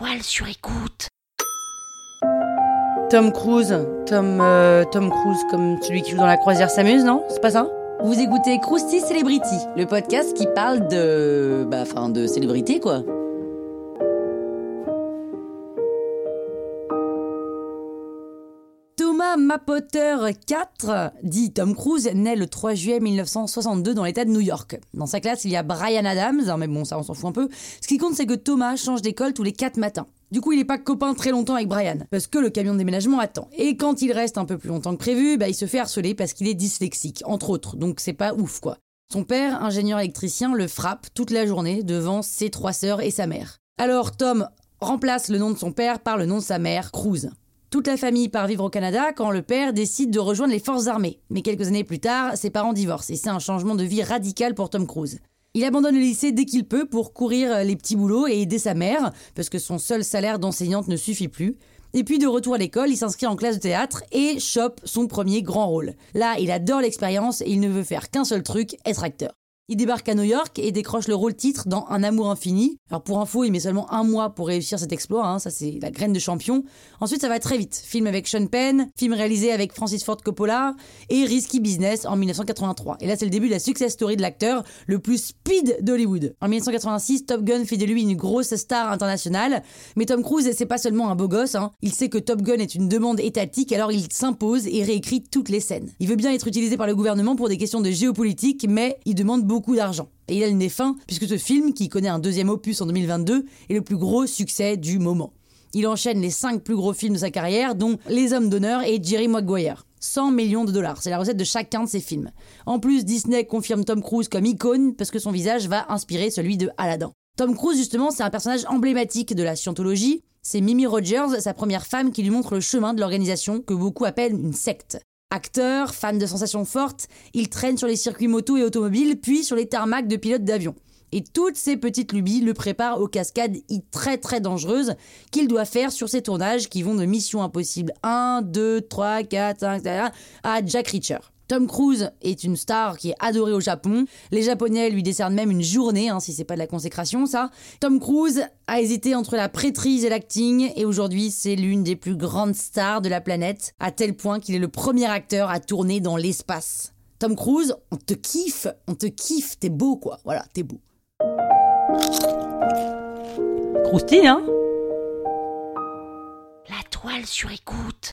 toile sur écoute. Tom Cruise, Tom, euh, Tom Cruise comme celui qui joue dans la croisière s'amuse, non? C'est pas ça? Vous écoutez Krusty Celebrity, le podcast qui parle de, bah, enfin, de célébrité quoi. Thomas Mapotter IV, dit Tom Cruise, naît le 3 juillet 1962 dans l'état de New York. Dans sa classe, il y a Brian Adams, hein, mais bon, ça on s'en fout un peu. Ce qui compte, c'est que Thomas change d'école tous les 4 matins. Du coup, il n'est pas copain très longtemps avec Brian, parce que le camion de déménagement attend. Et quand il reste un peu plus longtemps que prévu, bah, il se fait harceler parce qu'il est dyslexique, entre autres, donc c'est pas ouf quoi. Son père, ingénieur électricien, le frappe toute la journée devant ses trois sœurs et sa mère. Alors Tom remplace le nom de son père par le nom de sa mère, Cruz. Toute la famille part vivre au Canada quand le père décide de rejoindre les forces armées. Mais quelques années plus tard, ses parents divorcent et c'est un changement de vie radical pour Tom Cruise. Il abandonne le lycée dès qu'il peut pour courir les petits boulots et aider sa mère, parce que son seul salaire d'enseignante ne suffit plus. Et puis de retour à l'école, il s'inscrit en classe de théâtre et chope son premier grand rôle. Là, il adore l'expérience et il ne veut faire qu'un seul truc, être acteur. Il débarque à New York et décroche le rôle titre dans Un amour infini. Alors pour info, il met seulement un mois pour réussir cet exploit, hein, ça c'est la graine de champion. Ensuite ça va très vite. Film avec Sean Penn, film réalisé avec Francis Ford Coppola et Risky Business en 1983. Et là c'est le début de la success story de l'acteur le plus speed d'Hollywood. En 1986, Top Gun fait de lui une grosse star internationale. Mais Tom Cruise c'est pas seulement un beau gosse, hein. il sait que Top Gun est une demande étatique alors il s'impose et réécrit toutes les scènes. Il veut bien être utilisé par le gouvernement pour des questions de géopolitique mais il demande beaucoup beaucoup d'argent. Et il a le nez fin, puisque ce film, qui connaît un deuxième opus en 2022, est le plus gros succès du moment. Il enchaîne les 5 plus gros films de sa carrière, dont Les Hommes d'honneur et Jerry Maguire. 100 millions de dollars, c'est la recette de chacun de ses films. En plus, Disney confirme Tom Cruise comme icône parce que son visage va inspirer celui de Aladdin. Tom Cruise, justement, c'est un personnage emblématique de la scientologie. C'est Mimi Rogers, sa première femme, qui lui montre le chemin de l'organisation que beaucoup appellent une secte. Acteur, fan de sensations fortes, il traîne sur les circuits moto et automobiles, puis sur les tarmacs de pilotes d'avion. Et toutes ces petites lubies le préparent aux cascades très très dangereuses qu'il doit faire sur ses tournages qui vont de Mission Impossible 1, 2, 3, 4, 5, à Jack Reacher. Tom Cruise est une star qui est adorée au Japon. Les Japonais lui décernent même une journée, hein, si c'est pas de la consécration, ça. Tom Cruise a hésité entre la prêtrise et l'acting, et aujourd'hui c'est l'une des plus grandes stars de la planète, à tel point qu'il est le premier acteur à tourner dans l'espace. Tom Cruise, on te kiffe, on te kiffe, t'es beau quoi, voilà, t'es beau. Croustille, hein? La toile sur écoute.